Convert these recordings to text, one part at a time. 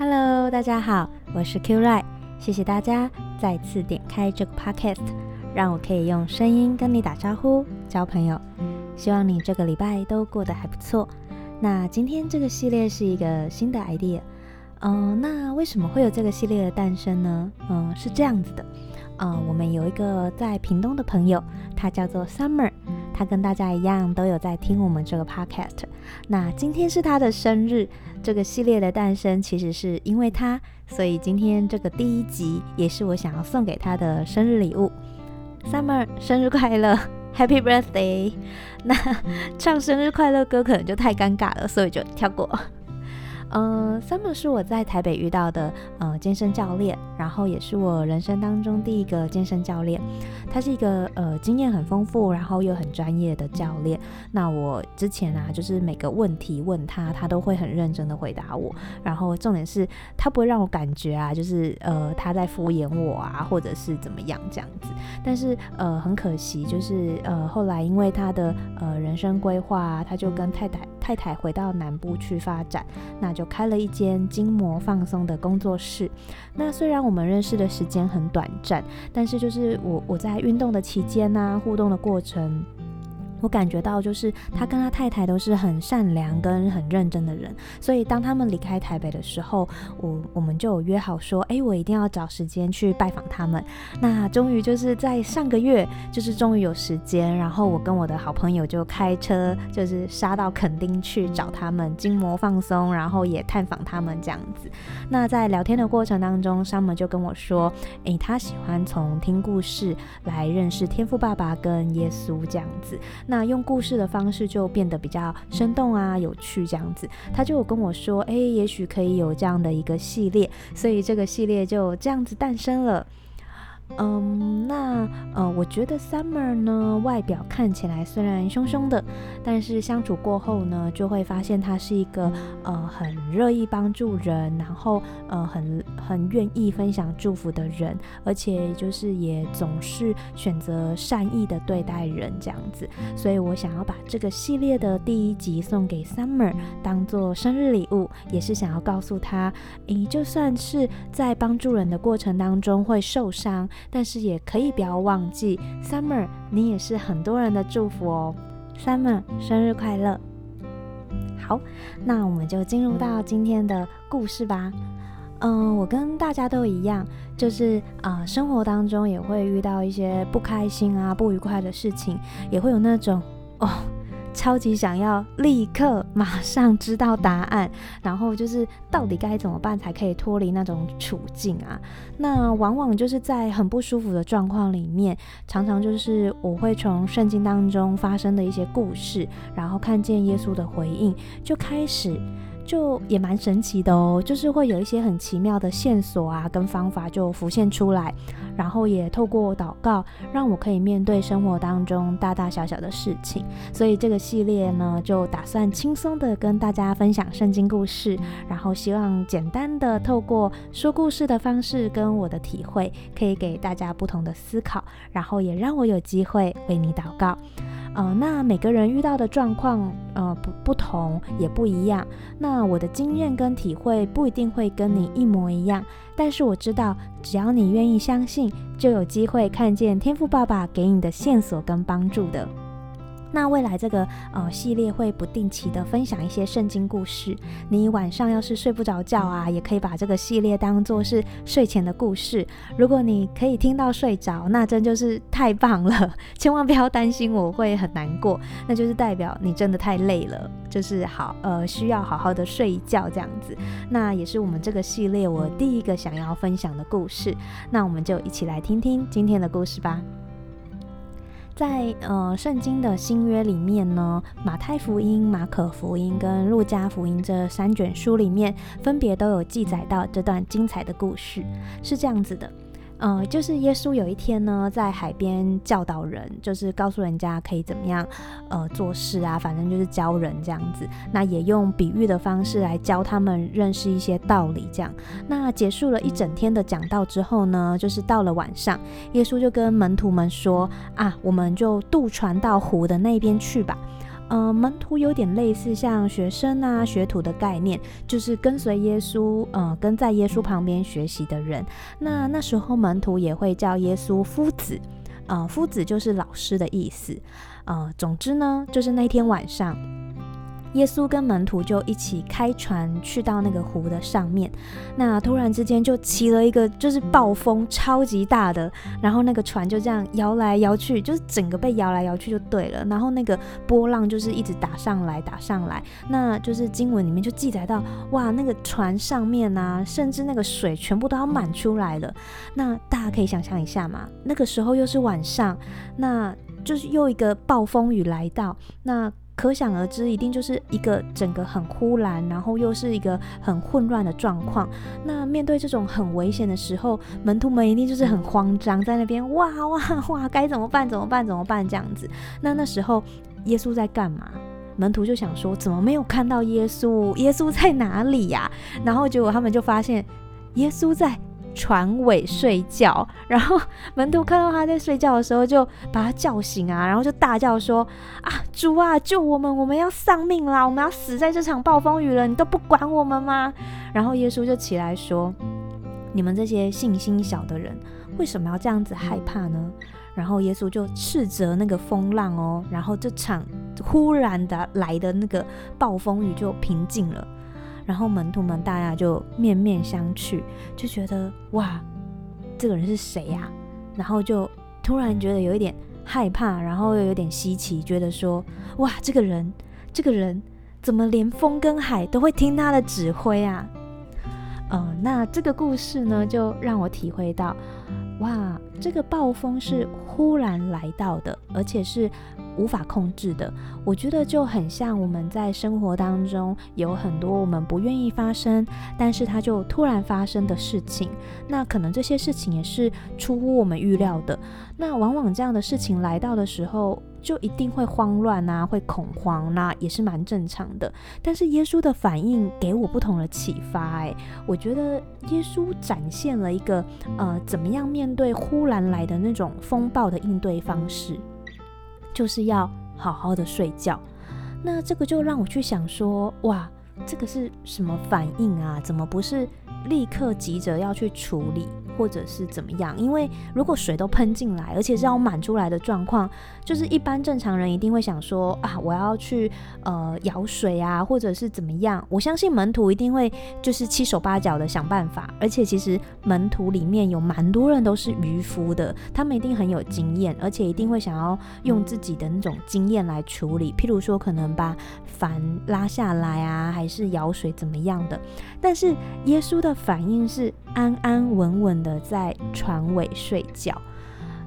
Hello，大家好，我是 Q Ray，谢谢大家再次点开这个 Podcast，让我可以用声音跟你打招呼、交朋友。希望你这个礼拜都过得还不错。那今天这个系列是一个新的 idea，嗯、那为什么会有这个系列的诞生呢？嗯、是这样子的，嗯、我们有一个在屏东的朋友，他叫做 Summer。他跟大家一样都有在听我们这个 podcast。那今天是他的生日，这个系列的诞生其实是因为他，所以今天这个第一集也是我想要送给他的生日礼物。Summer，生日快乐，Happy Birthday！那唱生日快乐歌可能就太尴尬了，所以就跳过。呃，Summer 是我在台北遇到的呃健身教练，然后也是我人生当中第一个健身教练。他是一个呃经验很丰富，然后又很专业的教练。那我之前啊，就是每个问题问他，他都会很认真的回答我。然后重点是他不会让我感觉啊，就是呃他在敷衍我啊，或者是怎么样这样子。但是呃很可惜，就是呃后来因为他的呃人生规划，他就跟太太太太回到南部去发展。那就开了一间筋膜放松的工作室。那虽然我们认识的时间很短暂，但是就是我我在运动的期间呢、啊，互动的过程。我感觉到，就是他跟他太太都是很善良跟很认真的人，所以当他们离开台北的时候，我我们就有约好说，哎，我一定要找时间去拜访他们。那终于就是在上个月，就是终于有时间，然后我跟我的好朋友就开车，就是杀到垦丁去找他们，筋膜放松，然后也探访他们这样子。那在聊天的过程当中山姆就跟我说，哎，他喜欢从听故事来认识天赋爸爸跟耶稣这样子。那用故事的方式就变得比较生动啊，有趣这样子，他就有跟我说，诶，也许可以有这样的一个系列，所以这个系列就这样子诞生了。嗯，那呃，我觉得 Summer 呢，外表看起来虽然凶凶的，但是相处过后呢，就会发现他是一个呃很乐意帮助人，然后呃很很愿意分享祝福的人，而且就是也总是选择善意的对待人这样子。所以我想要把这个系列的第一集送给 Summer，当做生日礼物，也是想要告诉他，诶，就算是在帮助人的过程当中会受伤。但是也可以不要忘记，Summer，你也是很多人的祝福哦。Summer，生日快乐！好，那我们就进入到今天的故事吧。嗯、我跟大家都一样，就是啊、生活当中也会遇到一些不开心啊、不愉快的事情，也会有那种哦。超级想要立刻马上知道答案，然后就是到底该怎么办才可以脱离那种处境啊？那往往就是在很不舒服的状况里面，常常就是我会从圣经当中发生的一些故事，然后看见耶稣的回应，就开始。就也蛮神奇的哦，就是会有一些很奇妙的线索啊，跟方法就浮现出来，然后也透过祷告，让我可以面对生活当中大大小小的事情。所以这个系列呢，就打算轻松的跟大家分享圣经故事，然后希望简单的透过说故事的方式跟我的体会，可以给大家不同的思考，然后也让我有机会为你祷告。呃，那每个人遇到的状况，呃，不不同，也不一样。那我的经验跟体会不一定会跟你一模一样，但是我知道，只要你愿意相信，就有机会看见天赋爸爸给你的线索跟帮助的。那未来这个呃系列会不定期的分享一些圣经故事，你晚上要是睡不着觉啊，也可以把这个系列当做是睡前的故事。如果你可以听到睡着，那真就是太棒了，千万不要担心我会很难过，那就是代表你真的太累了，就是好呃需要好好的睡一觉这样子。那也是我们这个系列我第一个想要分享的故事，那我们就一起来听听今天的故事吧。在呃圣经的新约里面呢，马太福音、马可福音跟路加福音这三卷书里面，分别都有记载到这段精彩的故事，是这样子的。呃，就是耶稣有一天呢，在海边教导人，就是告诉人家可以怎么样，呃，做事啊，反正就是教人这样子。那也用比喻的方式来教他们认识一些道理，这样。那结束了一整天的讲道之后呢，就是到了晚上，耶稣就跟门徒们说：“啊，我们就渡船到湖的那边去吧。”呃，门徒有点类似像学生啊、学徒的概念，就是跟随耶稣，呃，跟在耶稣旁边学习的人。那那时候门徒也会叫耶稣夫子，呃，夫子就是老师的意思。呃，总之呢，就是那天晚上。耶稣跟门徒就一起开船去到那个湖的上面，那突然之间就起了一个就是暴风，超级大的，然后那个船就这样摇来摇去，就是整个被摇来摇去就对了，然后那个波浪就是一直打上来打上来，那就是经文里面就记载到，哇，那个船上面啊，甚至那个水全部都要满出来了，那大家可以想象一下嘛，那个时候又是晚上，那就是又一个暴风雨来到，那。可想而知，一定就是一个整个很忽然，然后又是一个很混乱的状况。那面对这种很危险的时候，门徒们一定就是很慌张，在那边哇哇哇，该怎么办？怎么办？怎么办？这样子。那那时候耶稣在干嘛？门徒就想说，怎么没有看到耶稣？耶稣在哪里呀？然后结果他们就发现，耶稣在。船尾睡觉，然后门徒看到他在睡觉的时候，就把他叫醒啊，然后就大叫说：“啊，主啊，救我们！我们要丧命啦！我们要死在这场暴风雨了！你都不管我们吗？”然后耶稣就起来说：“你们这些信心小的人，为什么要这样子害怕呢？”然后耶稣就斥责那个风浪哦，然后这场忽然的来的那个暴风雨就平静了。然后门徒们大家就面面相觑，就觉得哇，这个人是谁呀？然后就突然觉得有一点害怕，然后又有点稀奇，觉得说哇，这个人，这个人怎么连风跟海都会听他的指挥啊？呃，那这个故事呢，就让我体会到，哇，这个暴风是忽然来到的，而且是。无法控制的，我觉得就很像我们在生活当中有很多我们不愿意发生，但是它就突然发生的事情。那可能这些事情也是出乎我们预料的。那往往这样的事情来到的时候，就一定会慌乱啊，会恐慌，那也是蛮正常的。但是耶稣的反应给我不同的启发，诶，我觉得耶稣展现了一个呃，怎么样面对忽然来的那种风暴的应对方式。就是要好好的睡觉，那这个就让我去想说，哇，这个是什么反应啊？怎么不是立刻急着要去处理？或者是怎么样？因为如果水都喷进来，而且是要满出来的状况，就是一般正常人一定会想说啊，我要去呃舀水啊，或者是怎么样。我相信门徒一定会就是七手八脚的想办法。而且其实门徒里面有蛮多人都是渔夫的，他们一定很有经验，而且一定会想要用自己的那种经验来处理。譬如说，可能把帆拉下来啊，还是舀水怎么样的。但是耶稣的的反应是安安稳稳的在船尾睡觉。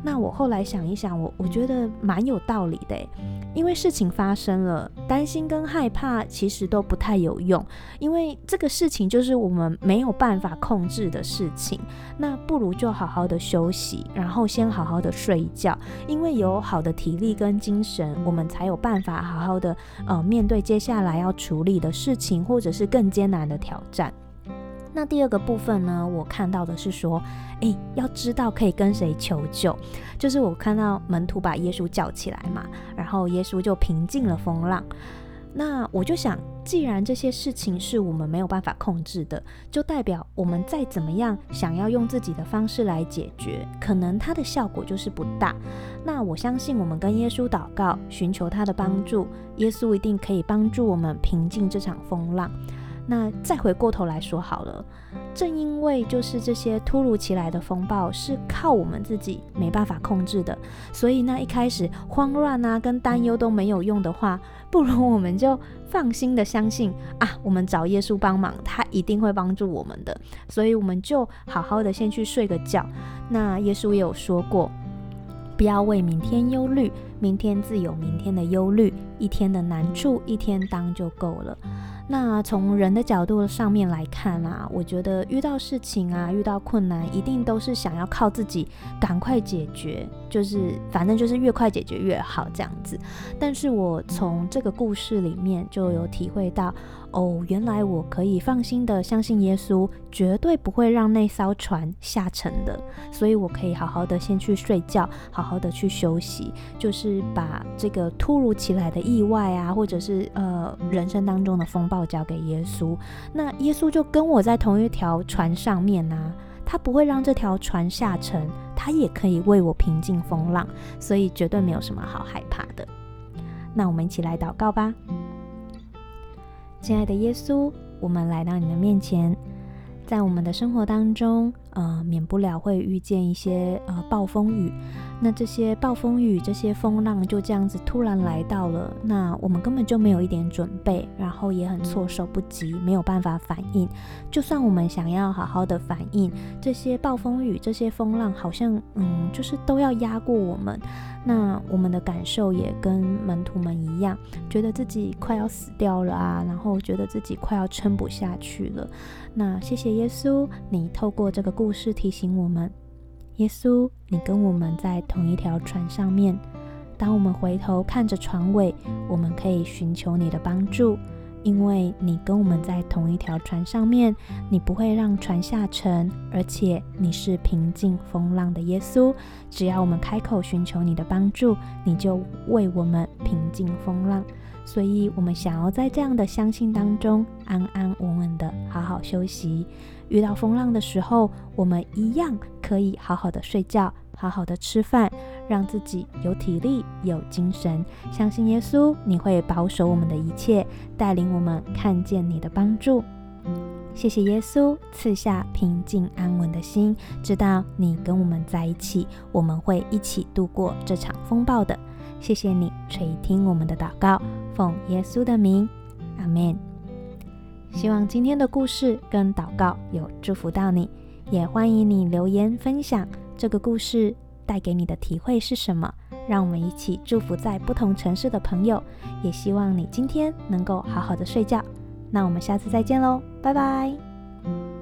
那我后来想一想，我我觉得蛮有道理的，因为事情发生了，担心跟害怕其实都不太有用，因为这个事情就是我们没有办法控制的事情。那不如就好好的休息，然后先好好的睡一觉，因为有好的体力跟精神，我们才有办法好好的呃面对接下来要处理的事情，或者是更艰难的挑战。那第二个部分呢，我看到的是说，诶，要知道可以跟谁求救，就是我看到门徒把耶稣叫起来嘛，然后耶稣就平静了风浪。那我就想，既然这些事情是我们没有办法控制的，就代表我们再怎么样想要用自己的方式来解决，可能它的效果就是不大。那我相信，我们跟耶稣祷告，寻求他的帮助，耶稣一定可以帮助我们平静这场风浪。那再回过头来说好了，正因为就是这些突如其来的风暴是靠我们自己没办法控制的，所以那一开始慌乱啊跟担忧都没有用的话，不如我们就放心的相信啊，我们找耶稣帮忙，他一定会帮助我们的。所以我们就好好的先去睡个觉。那耶稣也有说过，不要为明天忧虑，明天自有明天的忧虑，一天的难处一天当就够了。那从人的角度上面来看啊，我觉得遇到事情啊，遇到困难，一定都是想要靠自己赶快解决，就是反正就是越快解决越好这样子。但是我从这个故事里面就有体会到，哦，原来我可以放心的相信耶稣，绝对不会让那艘船下沉的，所以我可以好好的先去睡觉，好好的去休息，就是把这个突如其来的意外啊，或者是呃人生当中的风暴交给耶稣。那耶稣就跟我在同一条船上面啊，他不会让这条船下沉，他也可以为我平静风浪，所以绝对没有什么好害怕的。那我们一起来祷告吧。亲爱的耶稣，我们来到你的面前，在我们的生活当中，呃，免不了会遇见一些呃暴风雨。那这些暴风雨、这些风浪就这样子突然来到了，那我们根本就没有一点准备，然后也很措手不及，没有办法反应。就算我们想要好好的反应，这些暴风雨、这些风浪好像嗯，就是都要压过我们。那我们的感受也跟门徒们一样，觉得自己快要死掉了啊，然后觉得自己快要撑不下去了。那谢谢耶稣，你透过这个故故事提醒我们。耶稣，你跟我们在同一条船上面。当我们回头看着船尾，我们可以寻求你的帮助，因为你跟我们在同一条船上面，你不会让船下沉，而且你是平静风浪的耶稣。只要我们开口寻求你的帮助，你就为我们平静风浪。所以，我们想要在这样的相信当中，安安稳稳的好好休息。遇到风浪的时候，我们一样可以好好的睡觉，好好的吃饭，让自己有体力、有精神。相信耶稣，你会保守我们的一切，带领我们看见你的帮助。谢谢耶稣赐下平静安稳的心，知道你跟我们在一起，我们会一起度过这场风暴的。谢谢你垂听我们的祷告，奉耶稣的名，阿门。希望今天的故事跟祷告有祝福到你，也欢迎你留言分享这个故事带给你的体会是什么。让我们一起祝福在不同城市的朋友，也希望你今天能够好好的睡觉。那我们下次再见喽，拜拜。